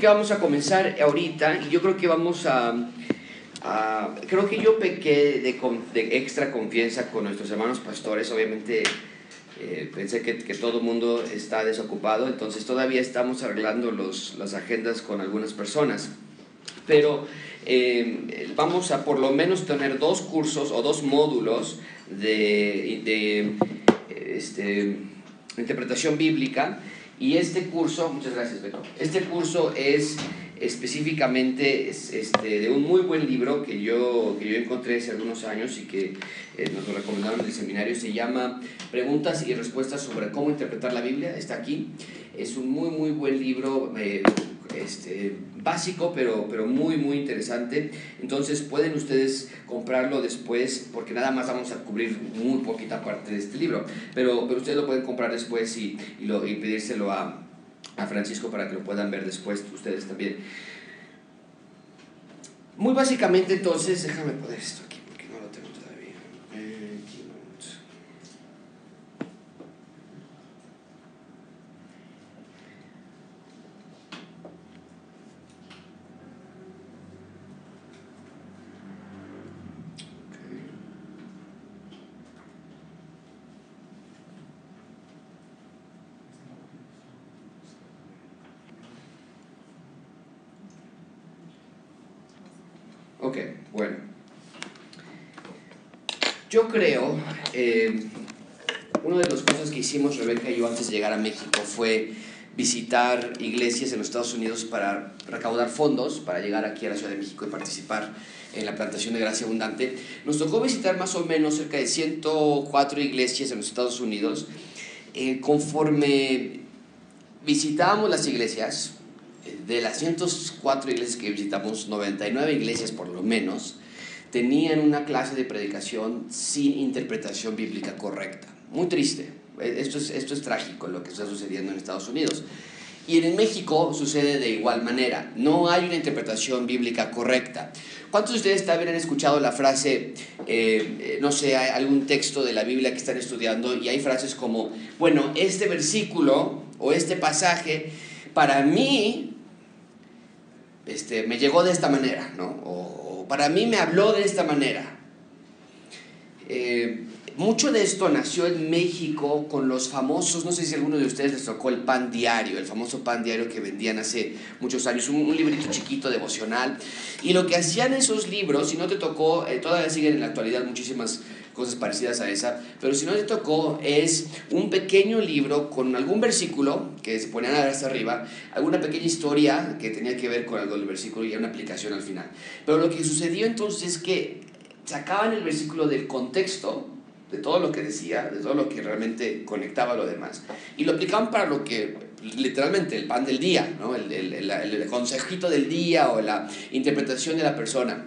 que vamos a comenzar ahorita y yo creo que vamos a... creo que yo pequé de, de, extra confianza con nuestros hermanos pastores, obviamente eh, pensé que, que, todo el mundo está desocupado, entonces todavía estamos arreglando los, las agendas con algunas personas. Pero eh, vamos a por lo menos tener dos cursos o dos módulos de, de este, interpretación bíblica y este curso, muchas gracias Beto, este curso es específicamente este, de un muy buen libro que yo, que yo encontré hace algunos años y que eh, nos lo recomendaron en el seminario, se llama Preguntas y Respuestas sobre cómo interpretar la Biblia, está aquí, es un muy muy buen libro, eh, este, básico, pero, pero muy, muy interesante. Entonces pueden ustedes comprarlo después, porque nada más vamos a cubrir muy poquita parte de este libro, pero, pero ustedes lo pueden comprar después y, y, lo, pedírselo a, a Francisco para que lo puedan ver después ustedes también. Muy básicamente entonces, déjame poner esto aquí. Ok, bueno. Yo creo, eh, una de las cosas que hicimos Rebeca y yo antes de llegar a México fue visitar iglesias en los Estados Unidos para recaudar fondos para llegar aquí a la Ciudad de México y participar en la plantación de gracia abundante. Nos tocó visitar más o menos cerca de 104 iglesias en los Estados Unidos. Eh, conforme visitábamos las iglesias, de las 104 iglesias que visitamos, 99 iglesias por lo menos, tenían una clase de predicación sin interpretación bíblica correcta. Muy triste. Esto es, esto es trágico lo que está sucediendo en Estados Unidos. Y en México sucede de igual manera. No hay una interpretación bíblica correcta. ¿Cuántos de ustedes también han escuchado la frase, eh, no sé, algún texto de la Biblia que están estudiando y hay frases como, bueno, este versículo o este pasaje para mí este, me llegó de esta manera, ¿no? O, para mí me habló de esta manera. Eh, mucho de esto nació en México con los famosos, no sé si alguno de ustedes les tocó el pan diario, el famoso pan diario que vendían hace muchos años, un, librito chiquito devocional. Y lo que hacían esos libros, si no te tocó, eh, todavía siguen en la actualidad muchísimas cosas parecidas a esa, pero si no te tocó es un pequeño libro con algún versículo que se ponían a ver hasta arriba, alguna pequeña historia que tenía que ver con algo del versículo y una aplicación al final. Pero lo que sucedió entonces es que sacaban el versículo del contexto, de todo lo que decía, de todo lo que realmente conectaba a lo demás, y lo aplicaban para lo que literalmente el pan del día, ¿no? el, el, el consejito del día o la interpretación de la persona.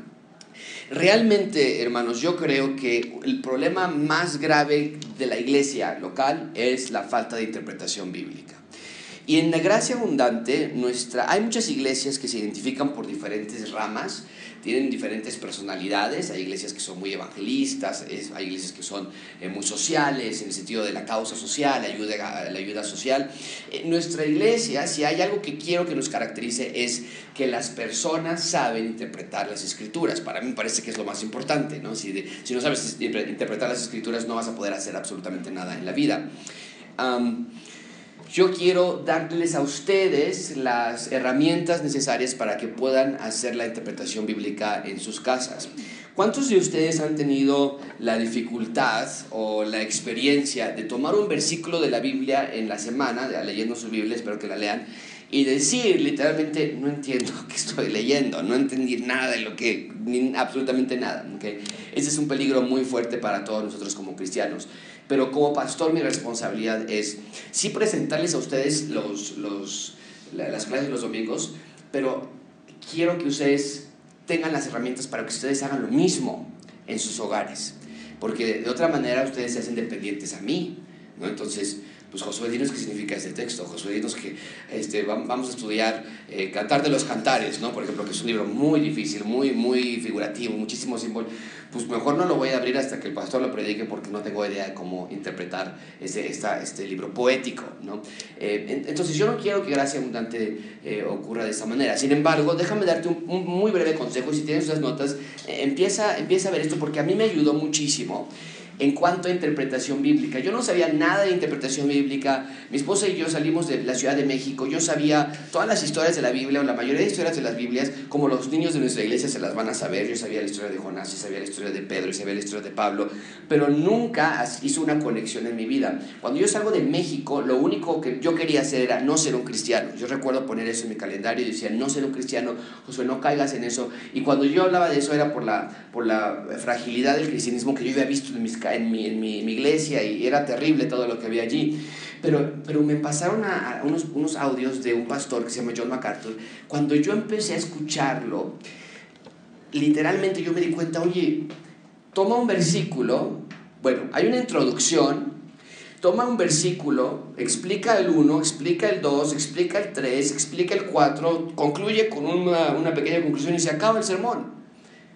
Realmente, hermanos, yo creo que el problema más grave de la iglesia local es la falta de interpretación bíblica. Y en la gracia abundante, nuestra, hay muchas iglesias que se identifican por diferentes ramas tienen diferentes personalidades, hay iglesias que son muy evangelistas, hay iglesias que son eh, muy sociales, en el sentido de la causa social, ayuda, la ayuda social. En nuestra iglesia, si hay algo que quiero que nos caracterice, es que las personas saben interpretar las escrituras. Para mí me parece que es lo más importante, ¿no? Si no sabes interpretar las escrituras, no vas a poder hacer absolutamente nada en la vida. Yo quiero darles a ustedes las herramientas necesarias para que puedan hacer la interpretación bíblica en sus casas. ¿Cuántos de ustedes han tenido la dificultad o la experiencia de tomar un versículo de la Biblia en la semana, leyendo su Biblia, espero que la lean, y decir literalmente, no entiendo qué estoy leyendo, no entendí nada de lo que, absolutamente nada. ¿okay? Ese es un peligro muy fuerte para todos nosotros como cristianos. Pero como pastor mi responsabilidad es sí presentarles a ustedes los, los, las clases los domingos, pero quiero que ustedes tengan las herramientas para que ustedes hagan lo mismo en sus hogares. Porque de otra manera ustedes se hacen dependientes a mí. ¿no? Entonces, pues Josué, dinos qué significa este texto. Josué, dinos que este, vamos a estudiar eh, Cantar de los Cantares, ¿no? Por ejemplo, que es un libro muy difícil, muy, muy figurativo, muchísimo símbolo. Pues mejor no lo voy a abrir hasta que el pastor lo predique porque no tengo idea de cómo interpretar este, esta, este libro poético, ¿no? Eh, entonces yo no quiero que gracia abundante eh, ocurra de esa manera. Sin embargo, déjame darte un, un muy breve consejo si tienes esas notas, empieza, empieza a ver esto porque a mí me ayudó muchísimo en cuanto a interpretación bíblica. Yo no sabía nada de interpretación bíblica. Mi esposa y yo salimos de la Ciudad de México. Yo sabía todas las historias de la Biblia, o la mayoría de historias de las Biblias, como los niños de nuestra iglesia se las van a saber. Yo sabía la historia de Jonás, y sabía la historia de Pedro, y sabía la historia de Pablo, pero nunca hizo una conexión en mi vida. Cuando yo salgo de México, lo único que yo quería hacer era no ser un cristiano. Yo recuerdo poner eso en mi calendario y decía, no ser un cristiano, Josué, no caigas en eso. Y cuando yo hablaba de eso era por la, por la fragilidad del cristianismo que yo había visto en mis en mi, en mi, iglesia y era terrible todo lo que había allí. Pero, pero me pasaron a, unos, unos audios de un pastor que se llama John MacArthur. Cuando yo empecé a escucharlo, literalmente yo me di cuenta, oye, toma un versículo, bueno, hay una introducción, toma un versículo, explica el 1, explica el 2, explica el 3, explica el 4, concluye con una, una pequeña conclusión y se acaba el sermón.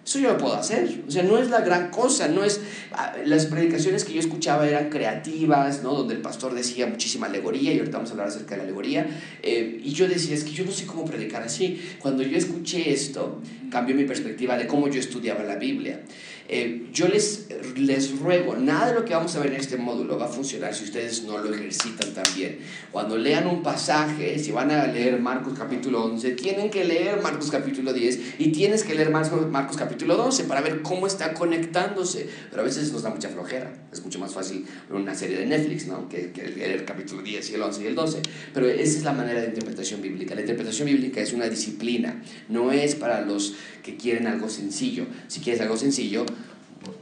Eso yo lo puedo hacer. O sea, no es la gran cosa, no es... Ah, las predicaciones que yo escuchaba eran creativas, ¿no? Donde el pastor decía muchísima alegoría, y ahorita vamos a hablar acerca de la alegoría. Eh, y yo decía, es que yo no sé cómo predicar así. Cuando yo escuché esto, cambió mi perspectiva de cómo yo estudiaba la Biblia. Eh, yo les, les ruego, nada de lo que vamos a ver en este módulo va a funcionar si ustedes no lo ejercitan también. Cuando lean un pasaje, si van a leer Marcos capítulo 11, tienen que leer Marcos capítulo 10 y tienes que leer Marcos, Marcos capítulo 12 para ver cómo está conectándose. Pero a veces nos da mucha flojera. Es mucho más fácil ver una serie de Netflix ¿no? que, que leer el capítulo 10 y el 11 y el 12. Pero esa es la manera de interpretación bíblica. La interpretación bíblica es una disciplina, no es para los que quieren algo sencillo. Si quieres algo sencillo,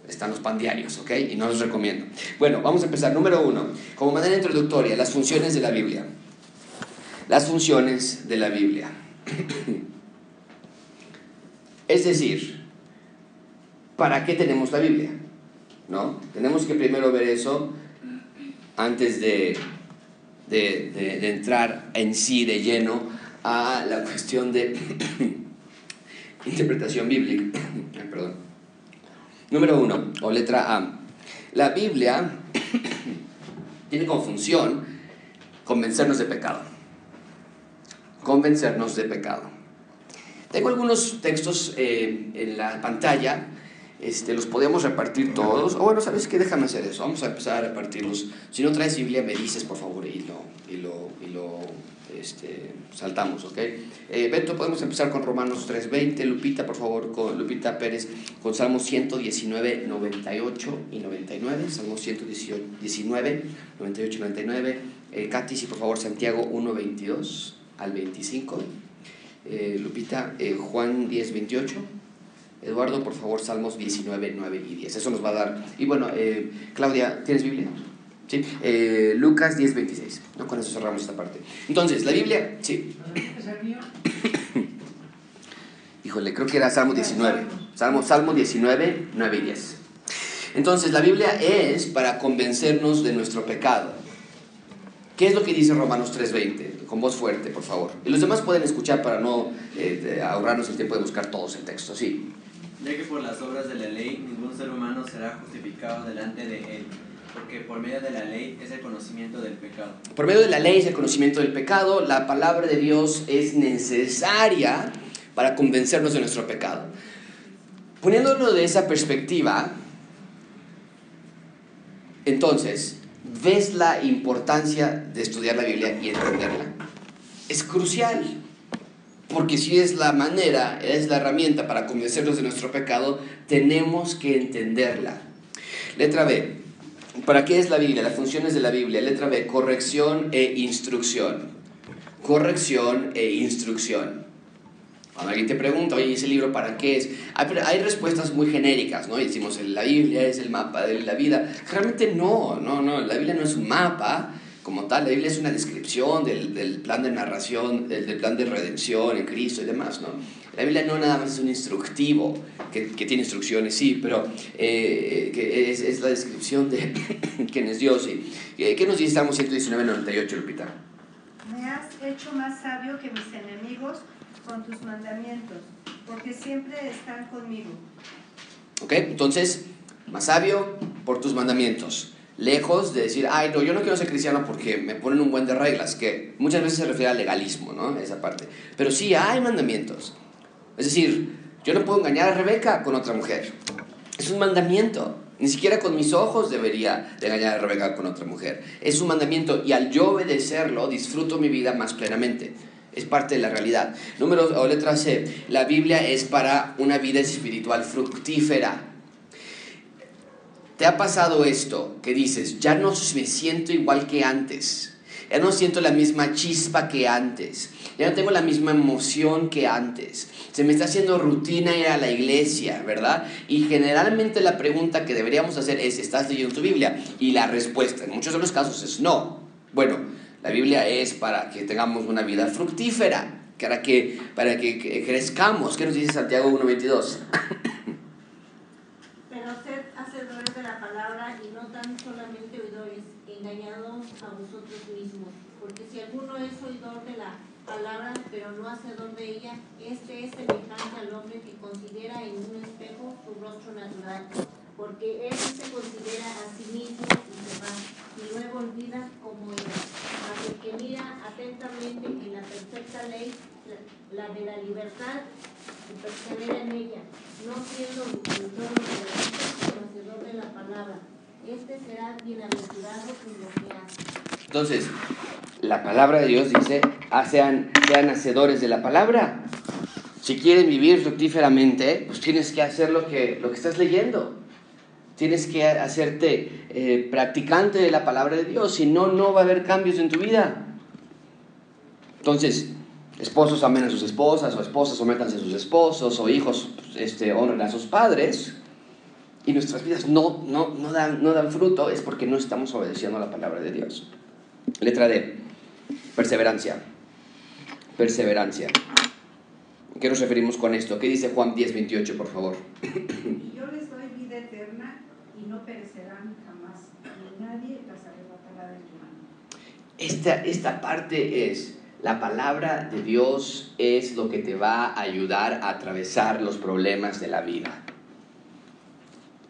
están los pan diarios, ¿ok? Y no los recomiendo. Bueno, vamos a empezar. Número uno, como manera introductoria, las funciones de la Biblia. Las funciones de la Biblia. es decir, ¿para qué tenemos la Biblia? ¿No? Tenemos que primero ver eso antes de, de, de entrar en sí de lleno a la cuestión de interpretación bíblica. Perdón. Número uno, o letra A. La Biblia tiene como función convencernos de pecado. Convencernos de pecado. Tengo algunos textos eh, en la pantalla. Este, los podemos repartir todos. O bueno, ¿sabes qué? Déjame hacer eso. Vamos a empezar a repartirlos. Si no traes Biblia, me dices, por favor, y lo, y lo, y lo este, saltamos, ¿ok? Eh, Beto, podemos empezar con Romanos 3.20, Lupita, por favor, con Lupita Pérez, con Salmos 119, 98 y 99, Salmos 119, 98 y 99, eh, Katy, si por favor, Santiago 1.22 al 25, eh, Lupita, eh, Juan 10.28, Eduardo, por favor, Salmos 19, 9 y 10, eso nos va a dar, y bueno, eh, Claudia, ¿tienes Biblia? ¿Sí? Eh, Lucas 10, 26. ¿no? Con eso cerramos esta parte. Entonces, la Biblia, sí. Híjole, creo que era Salmo 19. Salmo, Salmo 19, 9 y 10. Entonces, la Biblia es para convencernos de nuestro pecado. ¿Qué es lo que dice Romanos 3:20? Con voz fuerte, por favor. Y los demás pueden escuchar para no eh, ahorrarnos el tiempo de buscar todos el texto, sí. Ya que por las obras de la ley ningún ser humano será justificado delante de él porque por medio de la ley es el conocimiento del pecado. Por medio de la ley es el conocimiento del pecado. La palabra de Dios es necesaria para convencernos de nuestro pecado. Poniéndolo de esa perspectiva, entonces, ves la importancia de estudiar la Biblia y entenderla. Es crucial, porque si es la manera, es la herramienta para convencernos de nuestro pecado, tenemos que entenderla. Letra B. ¿Para qué es la Biblia? Las funciones de la Biblia. Letra B, corrección e instrucción. Corrección e instrucción. Cuando alguien te pregunta, oye, ¿ese libro para qué es? Hay, respuestas muy genéricas, ¿no? Decimos, la Biblia es el mapa de la vida. Realmente no, no, no. La Biblia no es un mapa como tal. La Biblia es una descripción del, del plan de narración, del, del, plan de redención en Cristo y demás, ¿no? La Biblia no nada más es un instructivo, que, que tiene instrucciones, sí, pero eh, que es, es, la descripción de quién es Dios. Y, ¿Qué nos dice Salmo 119, 98, Lupita? Me has hecho más sabio que mis enemigos con tus mandamientos, porque siempre están conmigo. ¿Ok? Entonces, más sabio por tus mandamientos. Lejos de decir, ay, no, yo no quiero ser cristiano porque me ponen un buen de reglas, que muchas veces se refiere al legalismo, ¿no? Esa parte. Pero sí hay mandamientos. Es decir, yo no puedo engañar a Rebeca con otra mujer. Es un mandamiento. Ni siquiera con mis ojos debería de engañar a Rebeca con otra mujer. Es un mandamiento y al yo obedecerlo disfruto mi vida más plenamente. Es parte de la realidad. Número o letra C. La Biblia es para una vida espiritual fructífera. ¿Te ha pasado esto que dices, ya no me siento igual que antes? Ya no siento la misma chispa que antes. Ya no tengo la misma emoción que antes. Se me está haciendo rutina ir a la iglesia, ¿verdad? Y generalmente la pregunta que deberíamos hacer es, ¿estás leyendo tu Biblia? Y la respuesta en muchos de los casos es no. Bueno, la Biblia es para que tengamos una vida fructífera, para que, para que crezcamos. ¿Qué nos dice Santiago 1.22? Es oidor de la palabra, pero no hacedor de ella, este es semejante al hombre que considera en un espejo su rostro natural, porque él se considera a sí mismo y se va, y luego olvida como era. Mas el que mira atentamente en la perfecta ley, la de la libertad, y persevera en ella, no siendo oidor de la sino hacedor de la palabra, este será bienaventurado en lo que hace. Entonces, la palabra de Dios dice, ah, sean, sean hacedores de la palabra. Si quieren vivir fructíferamente, pues tienes que hacer lo que, lo que estás leyendo. Tienes que hacerte eh, practicante de la palabra de Dios, si no, no va a haber cambios en tu vida. Entonces, esposos amen a sus esposas, o esposas sométanse a sus esposos, o hijos este, honren a sus padres, y nuestras vidas no, no, no, dan, no dan fruto, es porque no estamos obedeciendo a la palabra de Dios. Letra D. Perseverancia. Perseverancia. ¿Qué nos referimos con esto? ¿Qué dice Juan 10, 28, por favor? Y yo les doy vida eterna y no perecerán jamás, y nadie las arrebatará de tu mano. Esta, esta parte es, la palabra de Dios es lo que te va a ayudar a atravesar los problemas de la vida.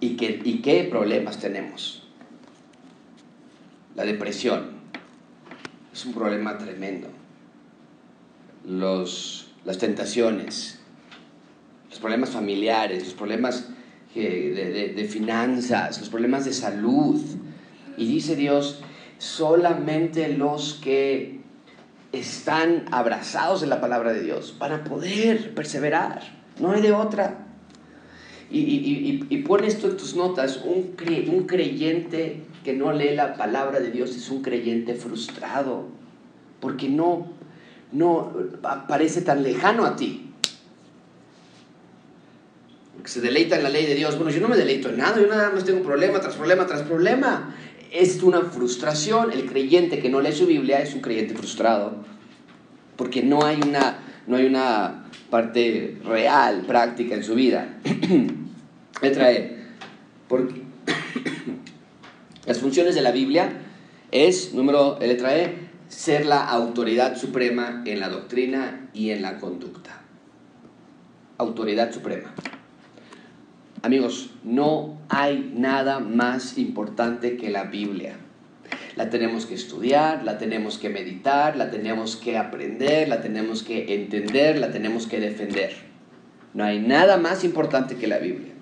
¿Y qué, y qué problemas tenemos? La depresión, es un problema tremendo. Los, las tentaciones, los problemas familiares, los problemas de, de finanzas, los problemas de salud. Y dice Dios, solamente los que están abrazados en la palabra de Dios van a poder perseverar. No hay de otra. Y, y, y, pon esto en tus notas, un, un creyente que no lee la palabra de Dios es un creyente frustrado, porque no, no parece tan lejano a ti. Que se deleita en la ley de Dios. Bueno, yo no me deleito en nada, yo nada más tengo problema tras problema tras problema. Es una frustración. El creyente que no lee su Biblia es un creyente frustrado, porque no hay una, no hay una parte real, práctica en su vida. Letra E. Porque las funciones de la Biblia es, número letra E, ser la autoridad suprema en la doctrina y en la conducta. Autoridad suprema. Amigos, no hay nada más importante que la Biblia. La tenemos que estudiar, la tenemos que meditar, la tenemos que aprender, la tenemos que entender, la tenemos que defender. No hay nada más importante que la Biblia.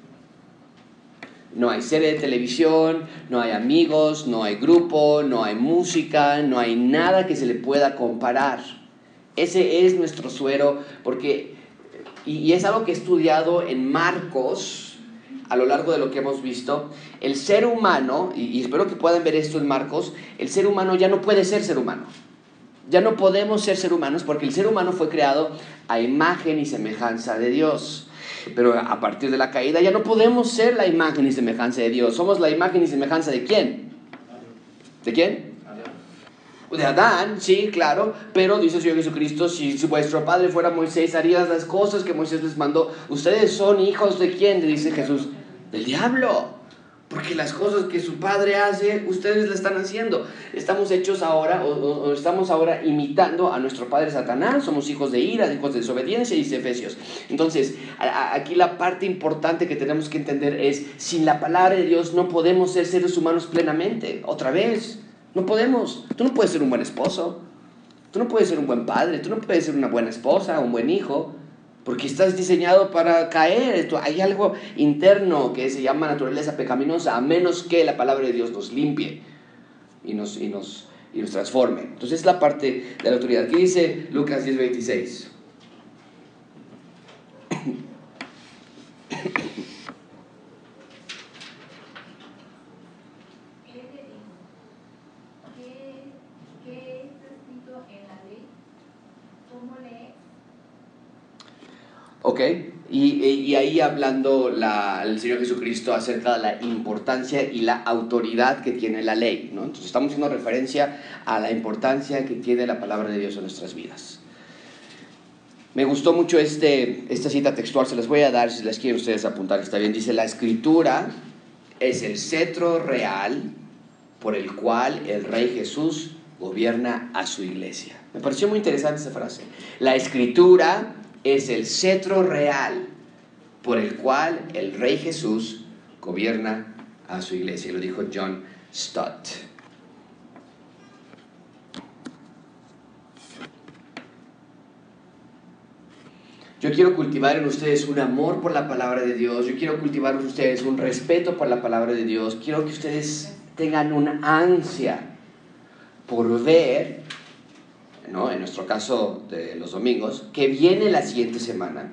No hay serie de televisión, no hay amigos, no hay grupo, no hay música, no hay nada que se le pueda comparar. Ese es nuestro suero, porque, y, es algo que he estudiado en Marcos, a lo largo de lo que hemos visto, el ser humano, y, espero que puedan ver esto en Marcos, el ser humano ya no puede ser ser humano. Ya no podemos ser ser humanos porque el ser humano fue creado a imagen y semejanza de Dios. Pero a partir de la caída ya no podemos ser la imagen y semejanza de Dios. Somos la imagen y semejanza de quién? ¿De quién? De Adán, sí, claro, pero dice el Señor Jesucristo, si vuestro padre fuera Moisés, harías las cosas que Moisés les mandó. Ustedes son hijos de quién, dice Jesús, del diablo. Porque las cosas que su padre hace, ustedes las están haciendo. Estamos hechos ahora, o, estamos ahora imitando a nuestro padre Satanás. Somos hijos de ira, hijos de desobediencia, dice Efesios. Entonces, aquí la parte importante que tenemos que entender es: sin la palabra de Dios no podemos ser seres humanos plenamente. Otra vez, no podemos. Tú no puedes ser un buen esposo. Tú no puedes ser un buen padre. Tú no puedes ser una buena esposa, un buen hijo. Porque estás diseñado para caer. Hay algo interno que se llama naturaleza pecaminosa, a menos que la palabra de Dios nos limpie y nos, y nos, y nos transforme. Entonces es la parte de la autoridad. ¿Qué dice Lucas 10:26? ¿Ok? Y, ahí hablando el Señor Jesucristo acerca de la importancia y la autoridad que tiene la ley, ¿no? Entonces estamos haciendo referencia a la importancia que tiene la palabra de Dios en nuestras vidas. Me gustó mucho este, esta cita textual, se las voy a dar si las quieren ustedes apuntar, está bien. Dice, la escritura es el cetro real por el cual el Rey Jesús gobierna a su iglesia. Me pareció muy interesante esa frase. La escritura es el cetro real por el cual el Rey Jesús gobierna a su iglesia. Lo dijo John Stott. Yo quiero cultivar en ustedes un amor por la palabra de Dios. Yo quiero cultivar en ustedes un respeto por la palabra de Dios. Quiero que ustedes tengan una ansia por ver nuestro caso de los domingos, que viene la siguiente semana.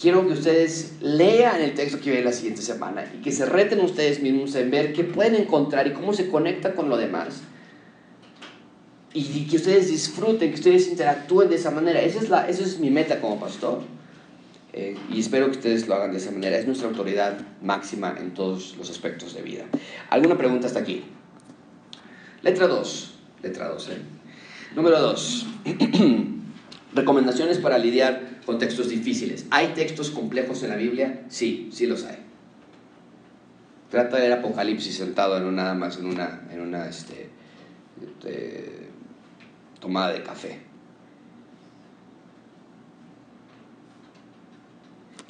Quiero que ustedes lean el texto que viene la siguiente semana y que se reten ustedes mismos en ver qué pueden encontrar y cómo se conecta con lo demás. Y que ustedes disfruten, que ustedes interactúen de esa manera. Esa es, la, esa es mi meta como pastor. Eh, y espero que ustedes lo hagan de esa manera. Es nuestra autoridad máxima en todos los aspectos de vida. ¿Alguna pregunta hasta aquí? Letra 2. Letra 2, ¿eh? Número dos, recomendaciones para lidiar con textos difíciles. ¿Hay textos complejos en la Biblia? Sí, sí los hay. Trata de leer Apocalipsis sentado en una, más en una, en una este, este tomada de café.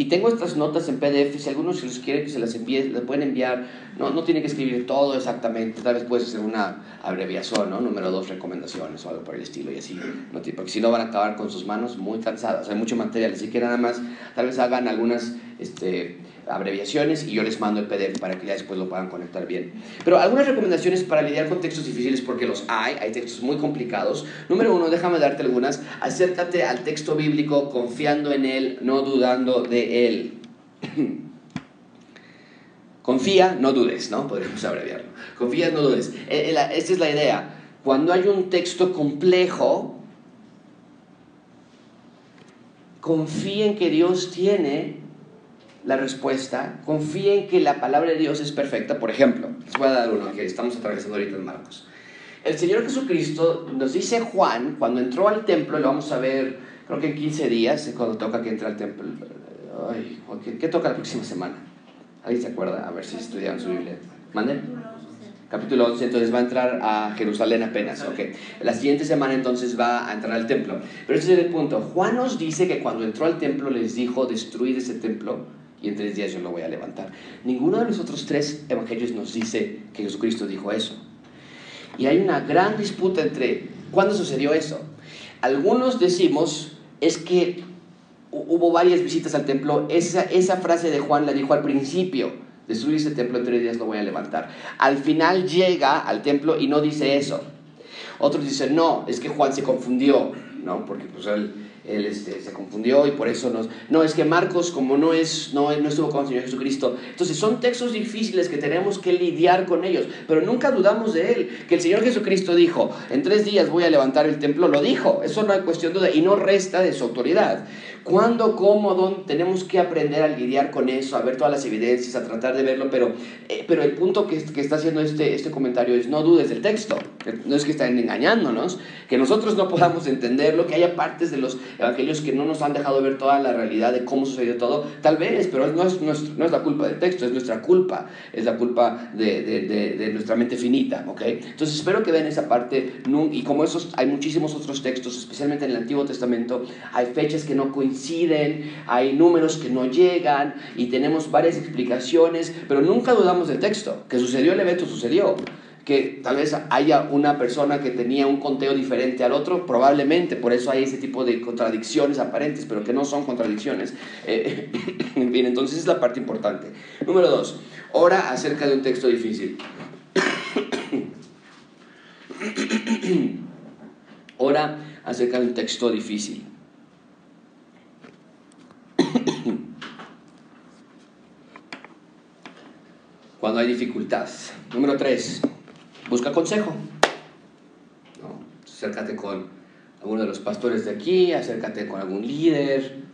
Y tengo estas notas en PDF, si algunos los quiere que se las envíe, las pueden enviar. No, no tiene que escribir todo exactamente, tal vez puedes hacer una abreviación, ¿no? Número dos, recomendaciones o algo por el estilo y así. ¿no? Porque si no van a acabar con sus manos muy cansadas, hay mucho material, así que nada más, tal vez hagan algunas este, abreviaciones y yo les mando el PDF para que ya después lo puedan conectar bien. Pero algunas recomendaciones para lidiar con textos difíciles, porque los hay, hay textos muy complicados. Número uno, déjame darte algunas. Acércate al texto bíblico confiando en él, no dudando de él. Confía, no dudes, ¿no? Podríamos abreviarlo. Confía, no dudes. Eh, eh, esta es la idea. Cuando hay un texto complejo, confía en que Dios tiene la respuesta, confía en que la palabra de Dios es perfecta. Por ejemplo, les voy a dar uno que estamos atravesando ahorita en Marcos. El Señor Jesucristo nos dice Juan, cuando entró al templo, lo vamos a ver, creo que en 15 días, cuando toca que entre al templo. Ay, ¿qué, toca la próxima semana? ¿Alguien se acuerda? A ver si estudiaron su Biblia. ¿Mande? Capítulo 11, entonces va a entrar a Jerusalén apenas, ok. La siguiente semana entonces va a entrar al templo. Pero ese es el punto. Juan nos dice que cuando entró al templo les dijo, destruir ese templo y en tres días yo lo voy a levantar. Ninguno de los otros tres evangelios nos dice que Jesucristo dijo eso. Y hay una gran disputa entre cuándo sucedió eso. Algunos decimos es que hubo varias visitas al templo. Esa, esa frase de Juan la dijo al principio. Destruir ese templo en tres días lo voy a levantar. Al final llega al templo y no dice eso. Otros dicen, no, es que Juan se confundió, ¿no? Porque pues él él este, se confundió y por eso nos... No, es que Marcos como no, es, no, estuvo con el Señor Jesucristo. Entonces son textos difíciles que tenemos que lidiar con ellos, pero nunca dudamos de él. Que el Señor Jesucristo dijo, en tres días voy a levantar el templo, lo dijo. Eso no hay cuestión de duda y no resta de su autoridad. ¿Cuándo, cómo, dónde? Tenemos que aprender a lidiar con eso, a ver todas las evidencias, a tratar de verlo, pero, eh, pero el punto que, que, está haciendo este, este comentario es no dudes del texto. No es que estén engañándonos, que nosotros no podamos entenderlo, que haya partes de los evangelios que no nos han dejado ver toda la realidad de cómo sucedió todo, tal vez, pero no es, no es, no es la culpa del texto, es nuestra culpa, es la culpa de, de, de, de nuestra mente finita, ¿ok? Entonces espero que vean esa parte, y como esos, hay muchísimos otros textos, especialmente en el Antiguo Testamento, hay fechas que no coinciden hay números que no llegan y tenemos varias explicaciones, pero nunca dudamos del texto. Que sucedió el evento, sucedió. Que tal vez haya una persona que tenía un conteo diferente al otro, probablemente, por eso hay ese tipo de contradicciones aparentes, pero que no son contradicciones. Eh, bien, entonces es la parte importante. Número dos, ora acerca de un texto difícil. ora acerca de un texto difícil. Cuando hay dificultad. Número tres, busca consejo. ¿No? Acércate con alguno de los pastores de aquí, acércate con algún líder.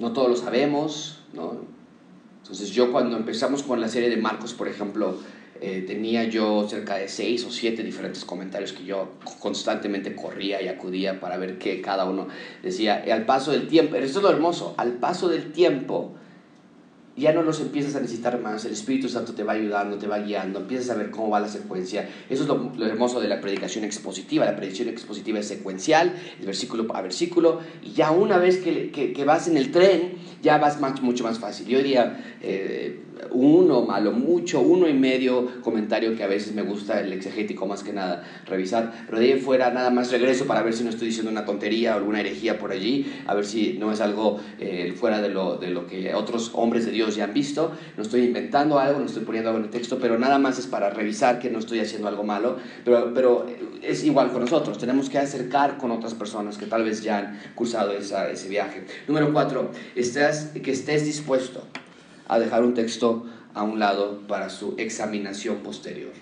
No todos lo sabemos, ¿no? Entonces yo cuando empezamos con la serie de Marcos, por ejemplo, eh, tenía yo cerca de seis o siete diferentes comentarios que yo constantemente corría y acudía para ver qué cada uno decía. Al paso del tiempo, esto es lo hermoso, al paso del tiempo ya no los empiezas a necesitar más, el Espíritu Santo te va ayudando, te va guiando, empiezas a ver cómo va la secuencia. Eso es lo, hermoso de la predicación expositiva. La predicación expositiva es secuencial, es versículo a versículo, y ya una vez que, que, vas en el tren, ya vas más, mucho más fácil. Yo diría, eh, uno, malo mucho, uno y medio comentario que a veces me gusta el exegético más que nada revisar, pero de fuera nada más regreso para ver si no estoy diciendo una tontería o alguna herejía por allí, a ver si no es algo eh, fuera de lo, de lo que otros hombres de Dios ya han visto, no estoy inventando algo, no estoy poniendo algo en el texto, pero nada más es para revisar que no estoy haciendo algo malo, pero, pero es igual con nosotros, tenemos que acercar con otras personas que tal vez ya han cursado esa, ese viaje. Número cuatro, estás, que estés dispuesto a dejar un texto a un lado para su examinación posterior.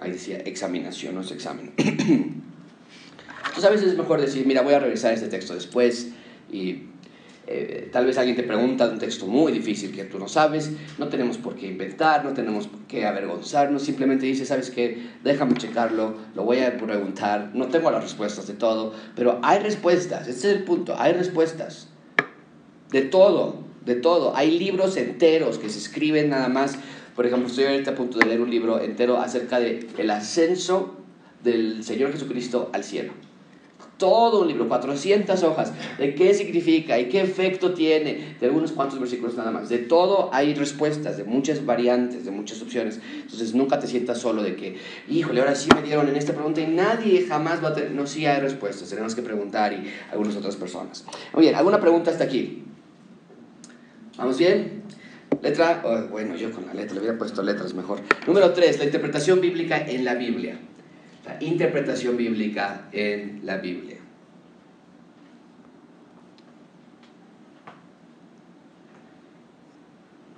Ahí decía examinación, no es examen. Entonces a veces es mejor decir, mira, voy a revisar este texto después y eh, tal vez alguien te pregunta un texto muy difícil que tú no sabes, no tenemos por qué inventar, no tenemos por qué avergonzarnos, simplemente dice, sabes qué, déjame checarlo, lo voy a preguntar, no tengo las respuestas de todo, pero hay respuestas, ese es el punto, hay respuestas de todo, de todo. Hay libros enteros que se escriben nada más. Por ejemplo, estoy a punto de leer un libro entero acerca del el ascenso del Señor Jesucristo al cielo. Todo un libro, 400 hojas, de qué significa y qué efecto tiene, de algunos cuantos versículos nada más. De todo hay respuestas, de muchas variantes, de muchas opciones. Entonces nunca te sientas solo de que, híjole, ahora sí me dieron en esta pregunta y nadie jamás va a tener. No, sí hay respuestas, tenemos que preguntar y algunas otras personas. Muy bien, ¿alguna pregunta hasta aquí? ¿Vamos bien? Letra, oh, bueno, yo con la letra, le hubiera puesto letras mejor. Número 3, la interpretación bíblica en la Biblia. La interpretación bíblica en la Biblia.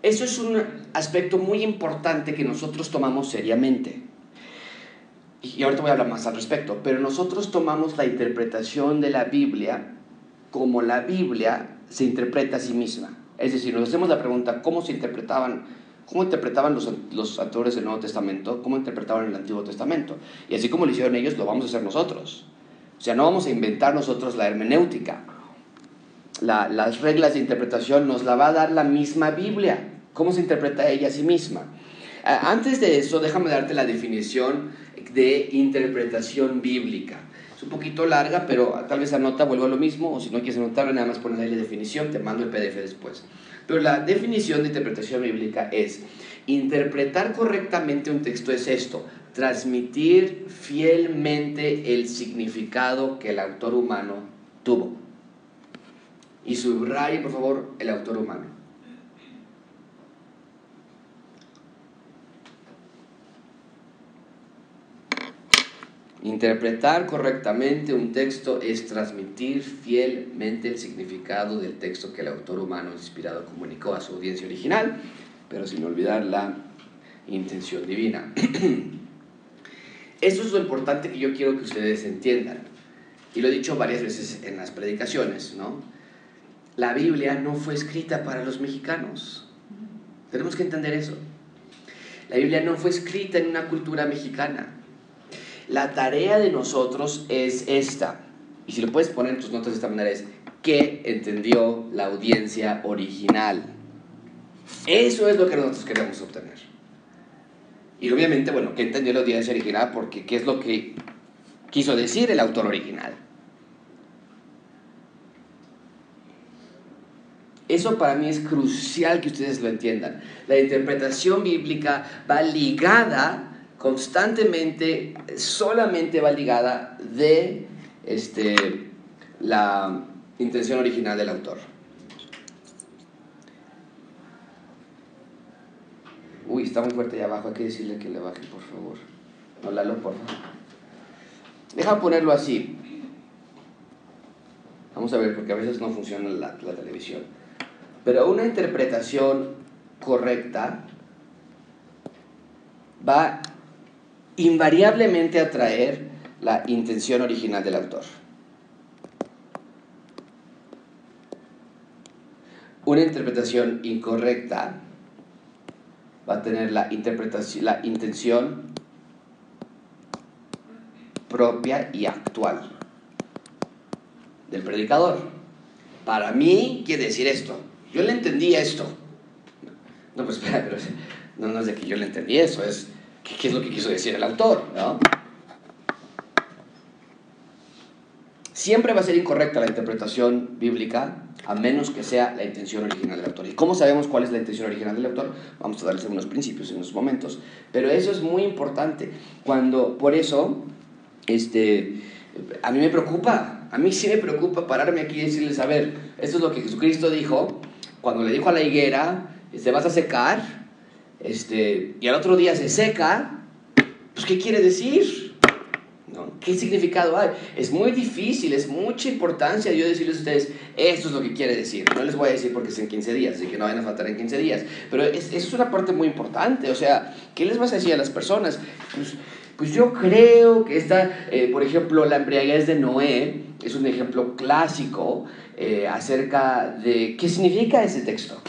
Eso es un aspecto muy importante que nosotros tomamos seriamente. Y ahorita voy a hablar más al respecto, pero nosotros tomamos la interpretación de la Biblia como la Biblia se interpreta a sí misma. Es decir, nos hacemos la pregunta, ¿cómo se interpretaban, cómo interpretaban los, los autores del Nuevo Testamento? ¿Cómo interpretaban el Antiguo Testamento? Y así como lo hicieron ellos, lo vamos a hacer nosotros. O sea, no vamos a inventar nosotros la hermenéutica. las reglas de interpretación nos la va a dar la misma Biblia. ¿Cómo se interpreta ella a sí misma? Antes de eso, déjame darte la definición de interpretación bíblica. Es un poquito larga, pero tal vez anota, vuelvo a lo mismo, o si no quieres anotarlo, nada más la definición, te mando el PDF después. Pero la definición de interpretación bíblica es, interpretar correctamente un texto es esto, transmitir fielmente el significado que el autor humano tuvo. Y subraye, por favor, el autor humano. Interpretar correctamente un texto es transmitir fielmente el significado del texto que el autor humano inspirado comunicó a su audiencia original, pero sin olvidar la intención divina. Eso es lo importante que yo quiero que ustedes entiendan. Y lo he dicho varias veces en las predicaciones, ¿no? La Biblia no fue escrita para los mexicanos. Tenemos que entender eso. La Biblia no fue escrita en una cultura mexicana. La tarea de nosotros es esta. Y si lo puedes poner en tus notas de esta manera es, ¿qué entendió la audiencia original? Eso es lo que nosotros queremos obtener. Y obviamente, bueno, ¿qué entendió la audiencia original? Porque ¿qué es lo que quiso decir el autor original? Eso para mí es crucial que ustedes lo entiendan. La interpretación bíblica va ligada constantemente, solamente va ligada de este, la intención original del autor. Uy, está muy fuerte allá abajo, hay que decirle que le baje, por favor. No, Lalo, por favor. Deja ponerlo así. Vamos a ver, porque a veces no funciona la, la televisión. Pero una interpretación correcta va invariablemente a traer la intención original del autor. Una interpretación incorrecta va a tener la, interpretación, la intención propia y actual del predicador. Para mí quiere decir esto. Yo le entendí esto. No, pues espera, pero no, no es de que yo le entendí eso, es qué es lo que quiso decir el autor, ¿no? Siempre va a ser incorrecta la interpretación bíblica a menos que sea la intención original del autor. ¿Y cómo sabemos cuál es la intención original del autor? Vamos a darles algunos principios en unos momentos. Pero eso es muy importante. Cuando, por eso, este, a mí me preocupa, a mí sí me preocupa pararme aquí y decirles, a ver, esto es lo que Jesucristo dijo, cuando le dijo a la higuera, te vas a secar, este, y al otro día se seca, pues ¿qué quiere decir? ¿Qué significado hay? Es muy difícil, es mucha importancia yo decirles a ustedes, esto es lo que quiere decir. No les voy a decir porque es en 15 días, así que no vayan a faltar en 15 días. Pero es, es una parte muy importante. O sea, ¿qué les vas a decir a las personas? Pues, pues yo creo que esta, eh, por ejemplo, la embriaguez de Noé es un ejemplo clásico eh, acerca de qué significa ese texto.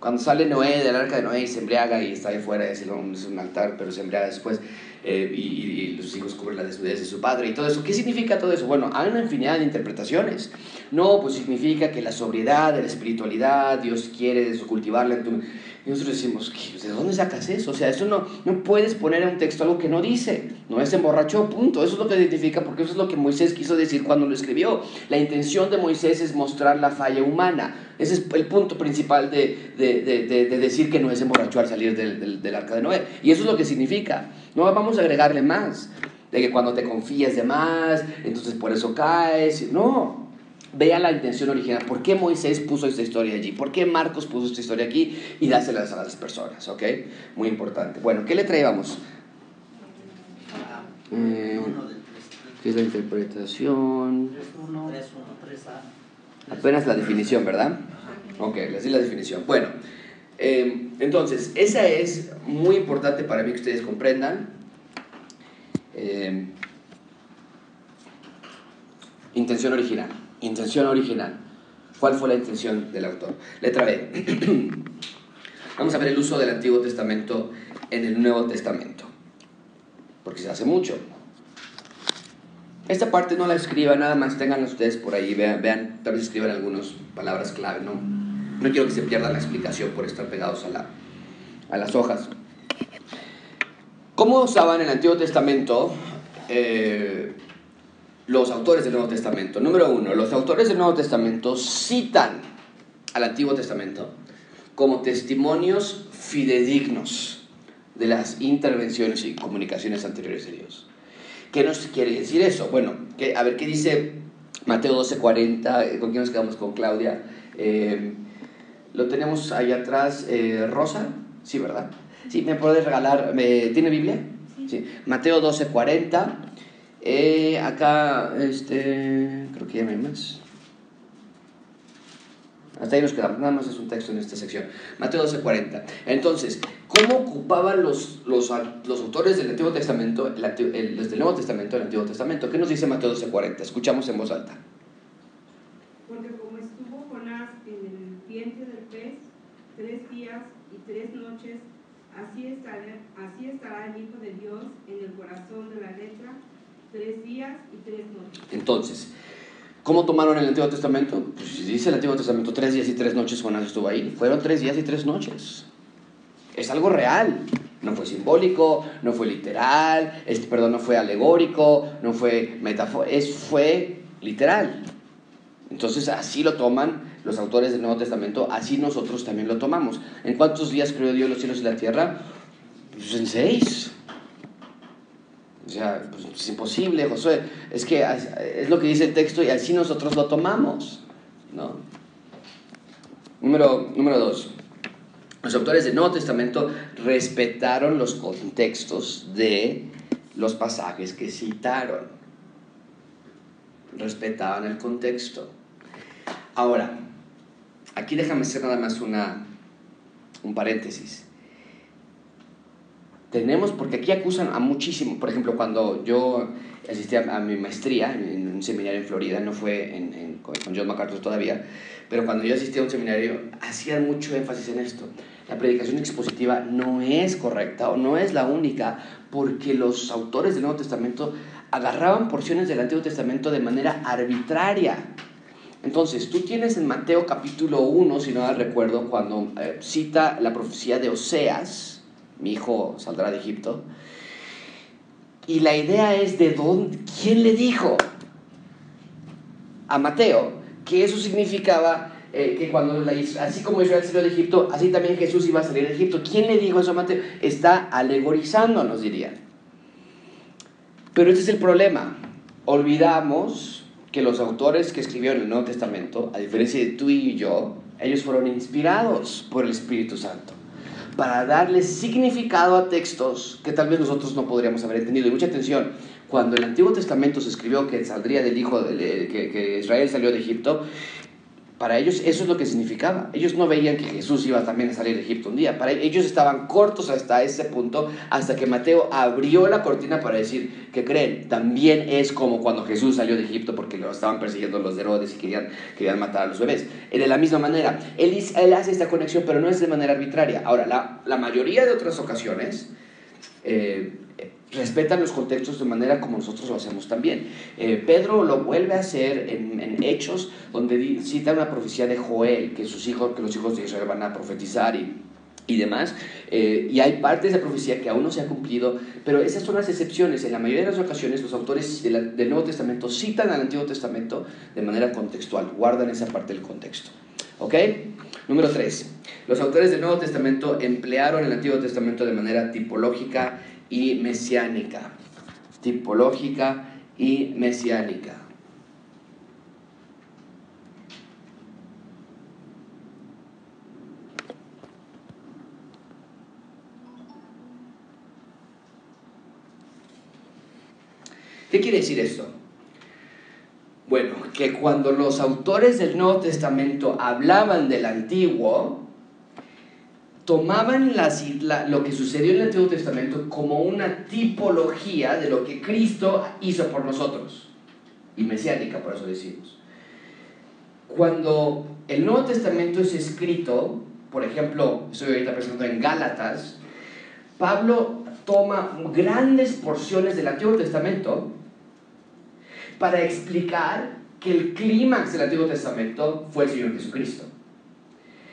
Cuando sale Noé del arca de Noé y se embriaga y está ahí fuera, es un altar, pero se embriaga después. Eh, y, los hijos cubren la desnudez de su padre y todo eso. ¿Qué significa todo eso? Bueno, hay una infinidad de interpretaciones. No, pues significa que la sobriedad, la espiritualidad, Dios quiere cultivarla en tu... Nosotros decimos, ¿de dónde sacas eso? O sea, eso no, no puedes poner en un texto algo que no dice. No es emborrachó, punto. Eso es lo que identifica, porque eso es lo que Moisés quiso decir cuando lo escribió. La intención de Moisés es mostrar la falla humana. Ese es el punto principal de, de, de, de decir que no es emborrachó al salir del, del, del arca de Noé. Y eso es lo que significa. No vamos a agregarle más. De que cuando te confías de más, entonces por eso caes. No, vea la intención original. ¿Por qué Moisés puso esta historia allí? ¿Por qué Marcos puso esta historia aquí? Y dáselas a las personas, ¿ok? Muy importante. Bueno, ¿qué le traíamos? Eh, ¿Qué es la interpretación? Apenas la definición, ¿verdad? Ok, así la definición. Bueno, eh, entonces, esa es muy importante para mí que ustedes comprendan. Eh, intención original. Intención original. ¿Cuál fue la intención del autor? Letra B. Vamos a ver el uso del Antiguo Testamento en el Nuevo Testamento. Porque se hace mucho. Esta parte no la escriban, nada más tengan ustedes por ahí, vean, tal vez escriban algunas palabras clave, ¿no? No quiero que se pierda la explicación por estar pegados a, la, a las hojas. ¿Cómo usaban el Antiguo Testamento eh, los autores del Nuevo Testamento? Número uno, los autores del Nuevo Testamento citan al Antiguo Testamento como testimonios fidedignos de las intervenciones y comunicaciones anteriores de Dios. ¿Qué nos quiere decir eso? Bueno, que, a ver, ¿qué dice Mateo 12:40? ¿Con quién nos quedamos? Con Claudia. Eh, lo tenemos ahí atrás, eh, Rosa, sí, ¿verdad? Sí, ¿me puedes regalar? ¿Tiene Biblia? Sí. Mateo 12, 40. Eh, acá, este, creo que ya no hay más. Hasta ahí nos quedamos, nada más es un texto en esta sección. Mateo 12:40. Entonces, ¿cómo ocupaban los, los, los autores del Antiguo Testamento, el, el, del Nuevo Testamento, el Antiguo Testamento? ¿Qué nos dice Mateo 12:40? Escuchamos en voz alta. Porque como estuvo Jonás en el vientre del pez tres días y tres noches, así estará, así estará el Hijo de Dios en el corazón de la letra tres días y tres noches. Entonces, ¿Cómo tomaron el Antiguo Testamento? Pues si dice el Antiguo Testamento, tres días y tres noches Jonás estuvo ahí. Fueron tres días y tres noches. Es algo real. No fue simbólico, no fue literal, este, perdón, no fue alegórico, no fue metafórico, es, fue literal. Entonces así lo toman los autores del Nuevo Testamento, así nosotros también lo tomamos. ¿En cuántos días creó Dios los cielos y la tierra? Pues en seis. O sea, pues, es imposible, Josué. Es que es lo que dice el texto y así nosotros lo tomamos. ¿no? Número, número dos. Los autores del Nuevo Testamento respetaron los contextos de los pasajes que citaron. Respetaban el contexto. Ahora, aquí déjame hacer nada más una, un paréntesis tenemos, porque aquí acusan a muchísimo, por ejemplo, cuando yo asistí a, mi maestría en, un seminario en Florida, no fue en, con John MacArthur todavía, pero cuando yo asistí a un seminario, hacían mucho énfasis en esto. La predicación expositiva no es correcta o no es la única, porque los autores del Nuevo Testamento agarraban porciones del Antiguo Testamento de manera arbitraria. Entonces, tú tienes en Mateo capítulo 1, si no mal recuerdo, cuando eh, cita la profecía de Oseas, mi hijo saldrá de Egipto. Y la idea es de dónde, quién le dijo a Mateo que eso significaba eh, que cuando así como Israel salió de Egipto, así también Jesús iba a salir de Egipto. ¿Quién le dijo eso a Mateo? Está alegorizando, nos dirían. Pero este es el problema. Olvidamos que los autores que escribieron el Nuevo Testamento, a diferencia de tú y yo, ellos fueron inspirados por el Espíritu Santo para darle significado a textos que tal vez nosotros no podríamos haber entendido. Y mucha atención, cuando el Antiguo Testamento se escribió que saldría del hijo, de, que, que Israel salió de Egipto, para ellos eso es lo que significaba. Ellos no veían que Jesús iba también a salir de Egipto un día. Para ellos estaban cortos hasta ese punto, hasta que Mateo abrió la cortina para decir que creen. También es como cuando Jesús salió de Egipto porque lo estaban persiguiendo los Herodes y querían, querían matar a los bebés. De la misma manera, él, hace esta conexión, pero no es de manera arbitraria. Ahora, la, la mayoría de otras ocasiones, eh, respetan los contextos de manera como nosotros lo hacemos también. Eh, Pedro lo vuelve a hacer en, Hechos, donde cita una profecía de Joel, que, sus hijos, que los hijos de Israel van a profetizar y, y demás. Eh, y hay partes de la profecía que aún no se ha cumplido, pero esas son las excepciones. En la mayoría de las ocasiones los autores del Nuevo Testamento citan al Antiguo Testamento de manera contextual, guardan esa parte del contexto. ¿Ok? Número 3. Los autores del Nuevo Testamento emplearon el Antiguo Testamento de manera tipológica y mesiánica, tipológica y mesiánica. ¿Qué quiere decir esto? Bueno, que cuando los autores del Nuevo Testamento hablaban del Antiguo, tomaban lo que sucedió en el Antiguo Testamento como una tipología de lo que Cristo hizo por nosotros. Y mesiánica, por eso decimos. Cuando el Nuevo Testamento es escrito, por ejemplo, estoy ahorita pensando en Gálatas, Pablo toma grandes porciones del Antiguo Testamento para explicar que el clímax del Antiguo Testamento fue el Señor Jesucristo.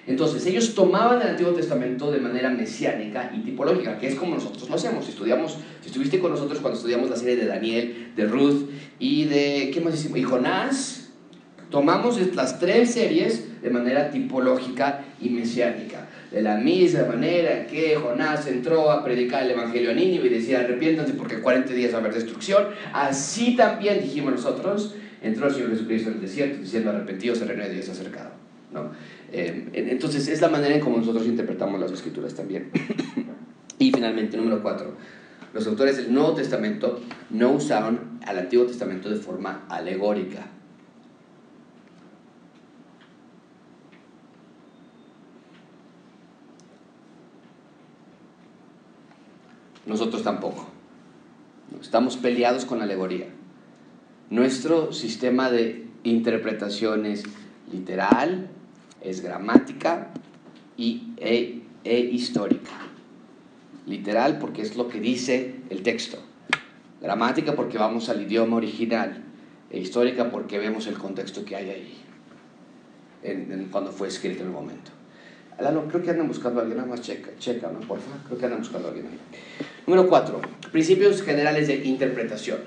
Entonces, ellos tomaban el Antiguo Testamento de manera mesiánica y tipológica, que es como nosotros lo hacemos. Si estudiamos, si estuviste con nosotros cuando estudiamos la serie de Daniel, de Ruth y de, ¿qué más hicimos? Y Jonás, tomamos las tres series de manera tipológica y mesiánica. De la misma manera que Jonás entró a predicar el Evangelio a Nínive y decía, arrepiéntanse porque 40 días va a haber destrucción, así también dijimos nosotros, entró el Señor Jesucristo en el desierto diciendo, arrepentidos, el reino de Dios acercado. ¿no? Eh, entonces es la manera en como nosotros interpretamos las escrituras también. y finalmente, número cuatro, Los autores del Nuevo Testamento no usaron al Antiguo Testamento de forma alegórica. Nosotros tampoco. Estamos peleados con la alegoría. Nuestro sistema de interpretación es literal, es gramática y, e, e histórica. Literal porque es lo que dice el texto. Gramática porque vamos al idioma original. E histórica porque vemos el contexto que hay ahí. cuando fue escrito en el momento. Alano, creo que andan buscando a alguien, nada más checa, checa, ¿no? Por favor, creo que andan buscando a alguien ahí. Número cuatro, principios generales de interpretación.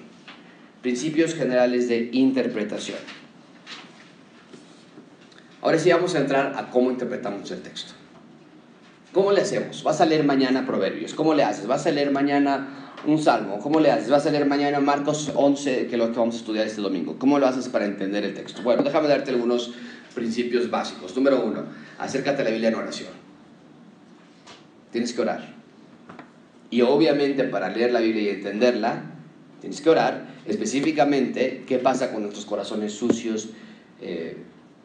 Principios generales de interpretación. Ahora sí vamos a entrar a cómo interpretamos el texto. ¿Cómo le hacemos? Vas a leer mañana Proverbios. ¿Cómo le haces? ¿Vas a leer mañana un salmo? ¿Cómo le haces? ¿Vas a leer mañana Marcos 11, que es lo que vamos a estudiar este domingo? ¿Cómo lo haces para entender el texto? Bueno, déjame darte algunos principios básicos. Número uno, acércate a la Biblia en oración. Tienes que orar. Y obviamente para leer la Biblia y entenderla, tienes que orar específicamente qué pasa con nuestros corazones sucios, eh,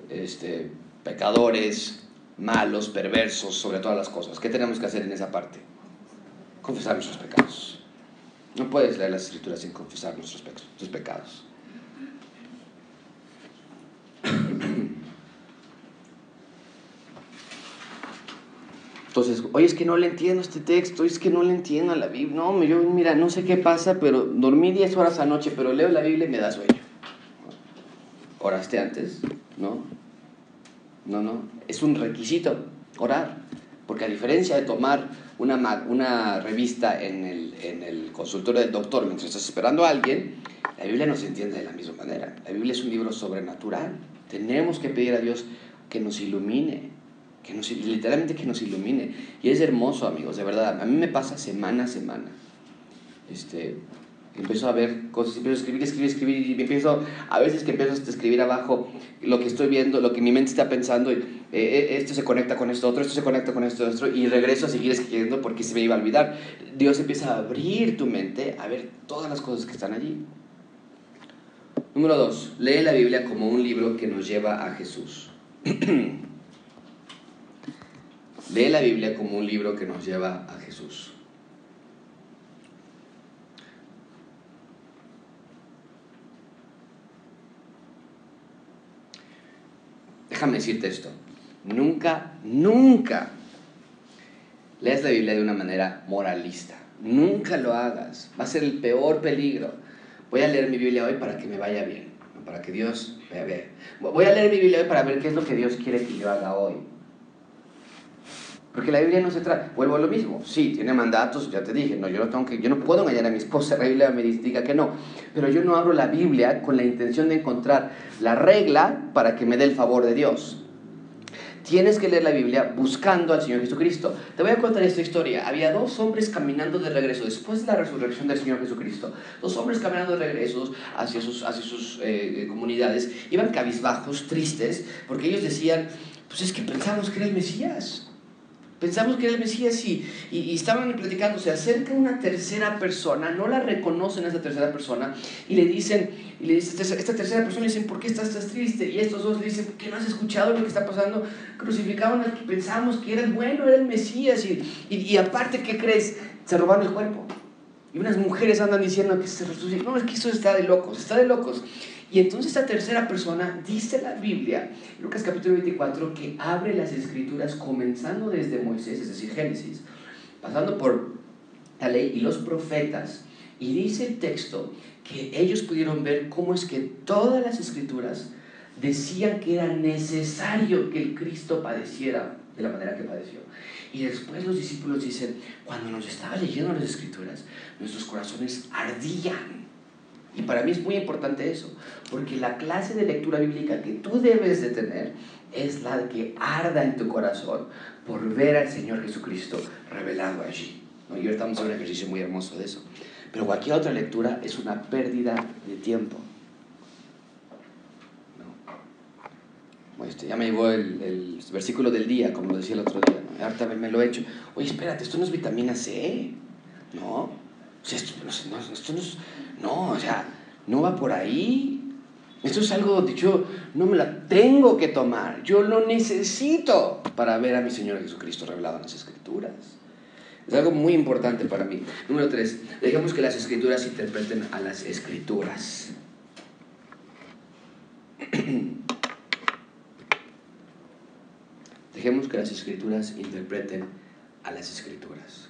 este, pecadores, malos, perversos, sobre todas las cosas. ¿Qué tenemos que hacer en esa parte? Confesar nuestros pecados. No puedes leer las escrituras sin confesar nuestros, nuestros pecados. Entonces, oye, es que no le entiendo este texto, es que no le entiendo a la Biblia. No, yo, mira, no sé qué pasa, pero dormí 10 horas anoche, pero leo la Biblia y me da sueño. ¿Oraste antes? No. No, no. Es un requisito orar. Porque a diferencia de tomar una, una revista en el, en el consultorio del doctor mientras estás esperando a alguien, la Biblia no se entiende de la misma manera. La Biblia es un libro sobrenatural. Tenemos que pedir a Dios que nos ilumine, que nos, literalmente que nos ilumine. Y es hermoso, amigos, de verdad. A mí me pasa semana a semana. Este, empiezo a ver cosas, empiezo a escribir, escribir, escribir, y empiezo, a veces que empiezo a escribir abajo lo que estoy viendo, lo que mi mente está pensando, eh, eh, esto se conecta con esto otro, esto se conecta con esto otro, y regreso a seguir escribiendo porque se me iba a olvidar. Dios empieza a abrir tu mente a ver todas las cosas que están allí. Número dos, lee la Biblia como un libro que nos lleva a Jesús. Lee la Biblia como un libro que nos lleva a Jesús. Déjame decirte esto. Nunca, nunca leas la Biblia de una manera moralista. Nunca lo hagas. Va a ser el peor peligro. Voy a leer mi Biblia hoy para que me vaya bien. Para que Dios me vea. Voy a leer mi Biblia hoy para ver qué es lo que Dios quiere que yo haga hoy. Porque la Biblia no se trata, vuelvo a lo mismo, sí, tiene mandatos, ya te dije, no, yo no tengo que, yo no puedo engañar a mi esposa, la Biblia me diga que no, pero yo no abro la Biblia con la intención de encontrar la regla para que me dé el favor de Dios. Tienes que leer la Biblia buscando al Señor Jesucristo. Te voy a contar esta historia. Había dos hombres caminando de regreso después de la resurrección del Señor Jesucristo. Dos hombres caminando de regreso hacia sus, hacia sus eh, comunidades. Iban cabizbajos, tristes, porque ellos decían, pues es que pensamos que era el Mesías. Pensamos que era el Mesías y, y, estaban platicando, se acerca una tercera persona, no la reconocen a esa tercera persona y le dicen, y le esta tercera persona le dicen, ¿por qué estás, tan triste? Y estos dos le dicen, ¿por qué no has escuchado lo que está pasando? Crucificaron al que pensamos que era el bueno, era el Mesías y, y, y aparte, ¿qué crees? Se robaron el cuerpo. Y unas mujeres andan diciendo que se resucitó. No, es que eso está de locos, está de locos. Y entonces esta tercera persona dice la Biblia, Lucas capítulo 24, que abre las escrituras comenzando desde Moisés, es decir, Génesis, pasando por la ley y los profetas, y dice el texto que ellos pudieron ver cómo es que todas las escrituras decían que era necesario que el Cristo padeciera de la manera que padeció. Y después los discípulos dicen, cuando nos estaba leyendo las escrituras, nuestros corazones ardían y para mí es muy importante eso, porque la clase de lectura bíblica que tú debes de tener es la que arda en tu corazón por ver al Señor Jesucristo revelado allí. ¿no? Y ahora estamos en un ejercicio muy hermoso de eso. Pero cualquier otra lectura es una pérdida de tiempo. ¿no? Este, ya me llegó el, versículo del día, como lo decía el otro día. ¿no? Ahorita me lo he hecho. Oye, espérate, esto no es vitamina C. No, O esto, no, esto no, es, no, o sea, no va por ahí. Esto es algo dicho, no me la tengo que tomar, yo lo necesito para ver a mi Señor Jesucristo revelado en las Escrituras. Es algo muy importante para mí. Número tres, dejemos que las Escrituras interpreten a las Escrituras. Dejemos que las Escrituras interpreten a las Escrituras.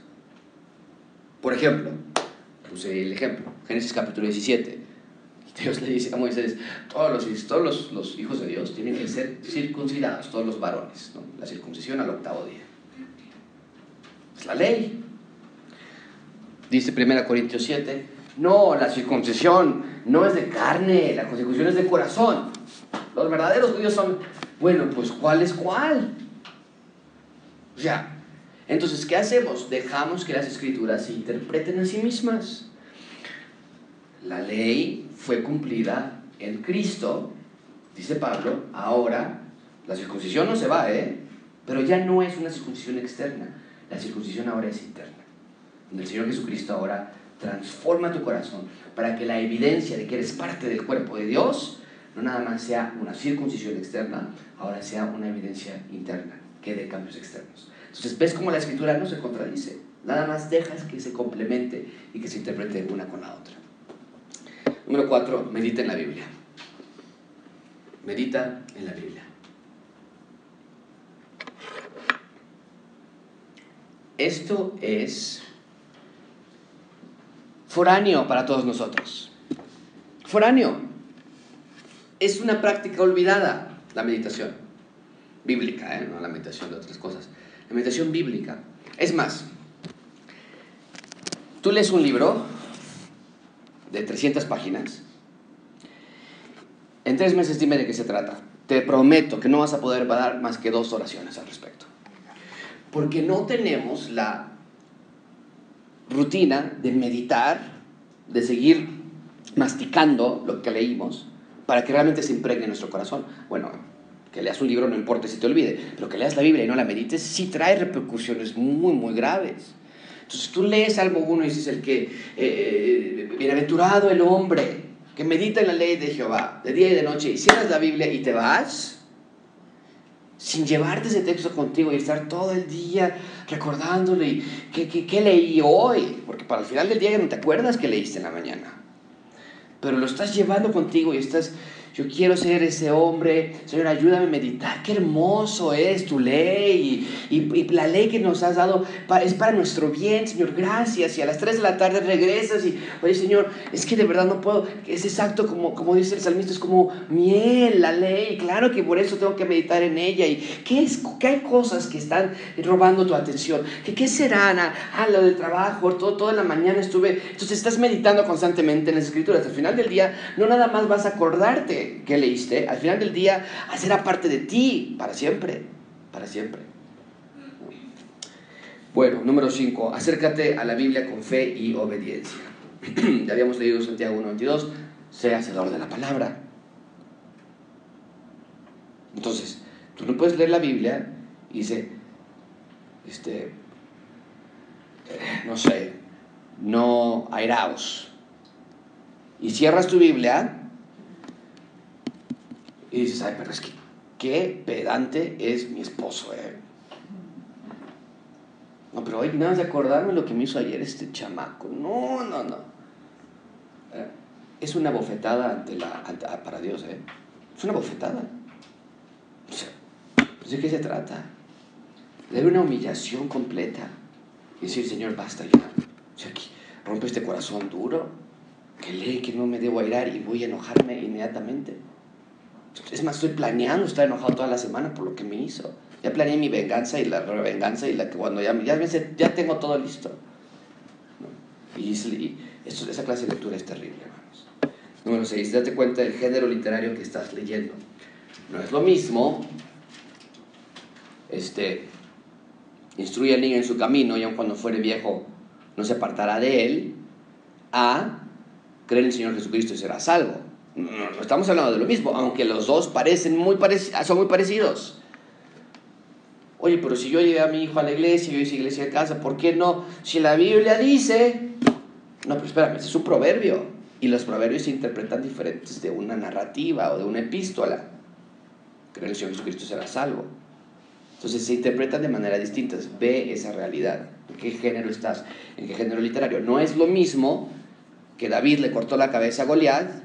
Por ejemplo, puse el ejemplo, Génesis capítulo 17. Dios le dice a Moisés, todos los, todos los, hijos de Dios tienen que ser circuncidados, todos los varones, la circuncisión al octavo día. Es la ley. Dice 1 Corintios 7, no, la circuncisión no es de carne, la circuncisión es de corazón. Los verdaderos judíos son, bueno, pues ¿cuál es cuál? O sea, entonces, ¿qué hacemos? Dejamos que las escrituras se interpreten a sí mismas. La ley fue cumplida en Cristo, dice Pablo, ahora la circuncisión no se va, ¿eh? Pero ya no es una circuncisión externa, la circuncisión ahora es interna. El Señor Jesucristo ahora transforma tu corazón para que la evidencia de que eres parte del cuerpo de Dios no nada más sea una circuncisión externa, ahora sea una evidencia interna que dé cambios externos. Entonces ves cómo la escritura no se contradice, nada más dejas que se complemente y que se interprete una con la otra. Número cuatro, medita en la Biblia. Medita en la Biblia. Esto es foráneo para todos nosotros. Foráneo. Es una práctica olvidada la meditación bíblica, ¿eh? no la meditación de otras cosas la meditación bíblica. Es más, tú lees un libro de 300 páginas, en tres meses dime de qué se trata. Te prometo que no vas a poder dar más que dos oraciones al respecto. Porque no tenemos la rutina de meditar, de seguir masticando lo que leímos, para que realmente se impregne en nuestro corazón. Bueno, que leas un libro no importa si te olvide, pero que leas la Biblia y no la medites sí trae repercusiones muy, muy graves. Entonces tú lees Salmo 1 y dices el que, eh, eh, bienaventurado el hombre que medita en la ley de Jehová de día y de noche y cierras la Biblia y te vas sin llevarte ese texto contigo y estar todo el día recordándole qué, qué, qué leí hoy, porque para el final del día ya no te acuerdas que leíste en la mañana, pero lo estás llevando contigo y estás yo quiero ser ese hombre. Señor, ayúdame a meditar. Qué hermoso es tu ley. Y, la ley que nos has dado es para nuestro bien, Señor. Gracias. Y a las 3 de la tarde regresas y, oye, Señor, es que de verdad no puedo. Es exacto como, como dice el salmista, es como miel la ley. Claro que por eso tengo que meditar en ella. ¿Y qué, es, qué hay cosas que están robando tu atención? ¿Qué, qué serán? Ah, ah, lo del trabajo. Todo, toda la mañana estuve. Entonces estás meditando constantemente en las escrituras. Al final del día, no nada más vas a acordarte que, leíste, al final del día será parte de ti para siempre, para siempre. Bueno, número 5, acércate a la Biblia con fe y obediencia. ya habíamos leído Santiago 1.22, sé hacedor de la palabra. Entonces, tú no puedes leer la Biblia y dice, este, no sé, no airaos. Y cierras tu Biblia y dices, ay, pero es que qué pedante es mi esposo, eh. No, pero hoy nada más de acordarme lo que me hizo ayer este chamaco. No, no, no. Eh, es una bofetada ante la, ah, para Dios, ¿eh? Es una bofetada. O sea, pues, ¿de qué se trata? De una humillación completa. Y decir, Señor, basta ya. O sea, aquí, rompe este corazón duro, que lee que no me debo airar y voy a enojarme inmediatamente. Es más, estoy planeando estar enojado toda la semana por lo que me hizo. Ya planeé mi venganza y la revenganza y la que cuando ya, ya, ya tengo todo listo. Y, esto, esa clase de lectura es terrible, hermanos. Número 6, date cuenta del género literario que estás leyendo. No es lo mismo este, instruye al niño en su camino y aun cuando fuere viejo no se apartará de él, a creer en el Señor Jesucristo y será salvo. No, estamos hablando de lo mismo, aunque los dos parecen muy son muy parecidos. Oye, pero si yo llevé a mi hijo a la iglesia, yo hice iglesia en casa, ¿por qué no? Si la Biblia dice, No, pero espérame, es un proverbio. Y los proverbios se interpretan diferentes de una narrativa o de una epístola. Creo que el Señor Jesucristo será salvo. Entonces se interpretan de manera distinta. Ve esa realidad. ¿En qué género estás? ¿En qué género literario? No es lo mismo que David le cortó la cabeza a Goliat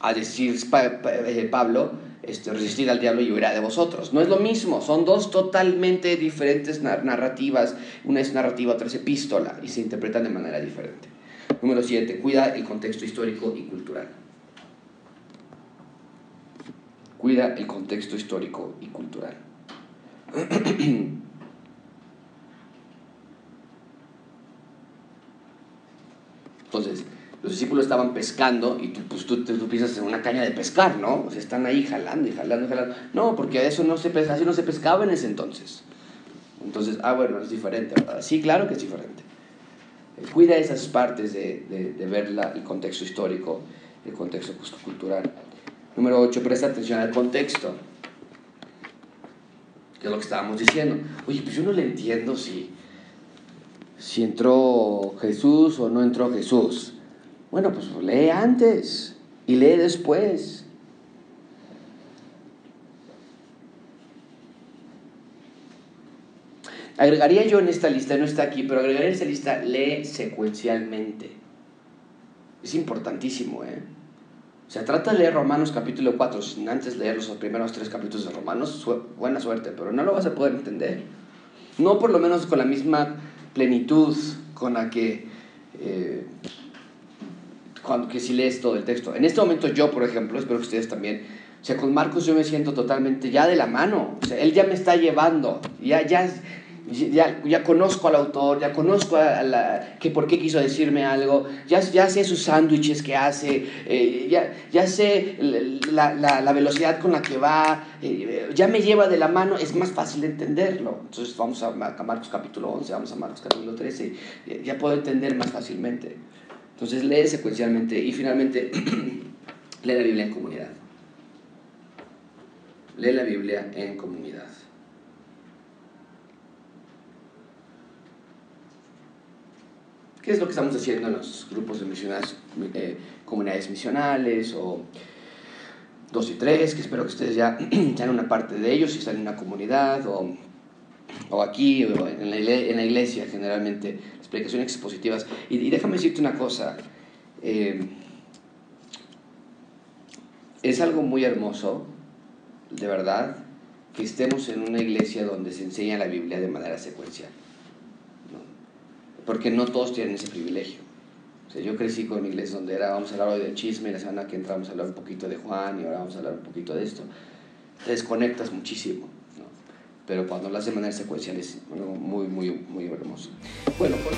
a decir eh, Pablo, este, resistir al diablo y huirá de vosotros. No es lo mismo, son dos totalmente diferentes narrativas. Una es narrativa, otra es epístola y se interpretan de manera diferente. Número 7. Cuida el contexto histórico y cultural. Cuida el contexto histórico y cultural. Entonces, los discípulos estaban pescando y tú, pues, tú, tú, piensas en una caña de pescar, ¿no? O sea, están ahí jalando y jalando y jalando. No, porque eso no se, así no se pescaba en ese entonces. Entonces, ah, bueno, es diferente, ¿verdad? Sí, claro que es diferente. Cuida esas partes de, de, ver el contexto histórico, el contexto cultural. Número 8, presta atención al contexto. Que es lo que estábamos diciendo. Oye, pues yo no le entiendo si, si entró Jesús o no entró Jesús. Bueno, pues lee antes y lee después. Agregaría yo en esta lista, no está aquí, pero agregaría en esta lista, lee secuencialmente. Es importantísimo, ¿eh? O sea, trata de leer Romanos capítulo 4 sin antes leer los primeros tres capítulos de Romanos. buena suerte, pero no lo vas a poder entender. No por lo menos con la misma plenitud con la que, eh, cuando, que si lees todo el texto. En este momento yo, por ejemplo, espero que ustedes también, o sea, con Marcos yo me siento totalmente ya de la mano. O sea, él ya me está llevando. Ya, ya, ya, ya conozco al autor, ya conozco a la, que por qué quiso decirme algo, ya, ya sé sus sándwiches que hace, eh, ya, ya sé la, la, la, velocidad con la que va, eh, ya me lleva de la mano, es más fácil de entenderlo. Entonces vamos a Marcos capítulo 11, vamos a Marcos capítulo 13, ya puedo entender más fácilmente. Entonces lee secuencialmente y finalmente lee la Biblia en comunidad. Lee la Biblia en comunidad. ¿Qué es lo que estamos haciendo en los grupos de misiones, eh, comunidades misionales o dos y tres, que espero que ustedes ya sean una parte de ellos, si están en una comunidad o, o aquí o en la, iglesia generalmente, explicaciones expositivas. Y, déjame decirte una cosa, eh, es algo muy hermoso, de verdad, que estemos en una iglesia donde se enseña la Biblia de manera secuencial porque no todos tienen ese privilegio. Yo crecí con inglés donde era, vamos a hablar hoy de chisme, la semana que entramos a hablar un poquito de Juan y ahora vamos a hablar un poquito de esto. Te desconectas muchísimo. Pero cuando lo haces de manera secuencial es muy, muy, muy hermoso. Bueno, pues...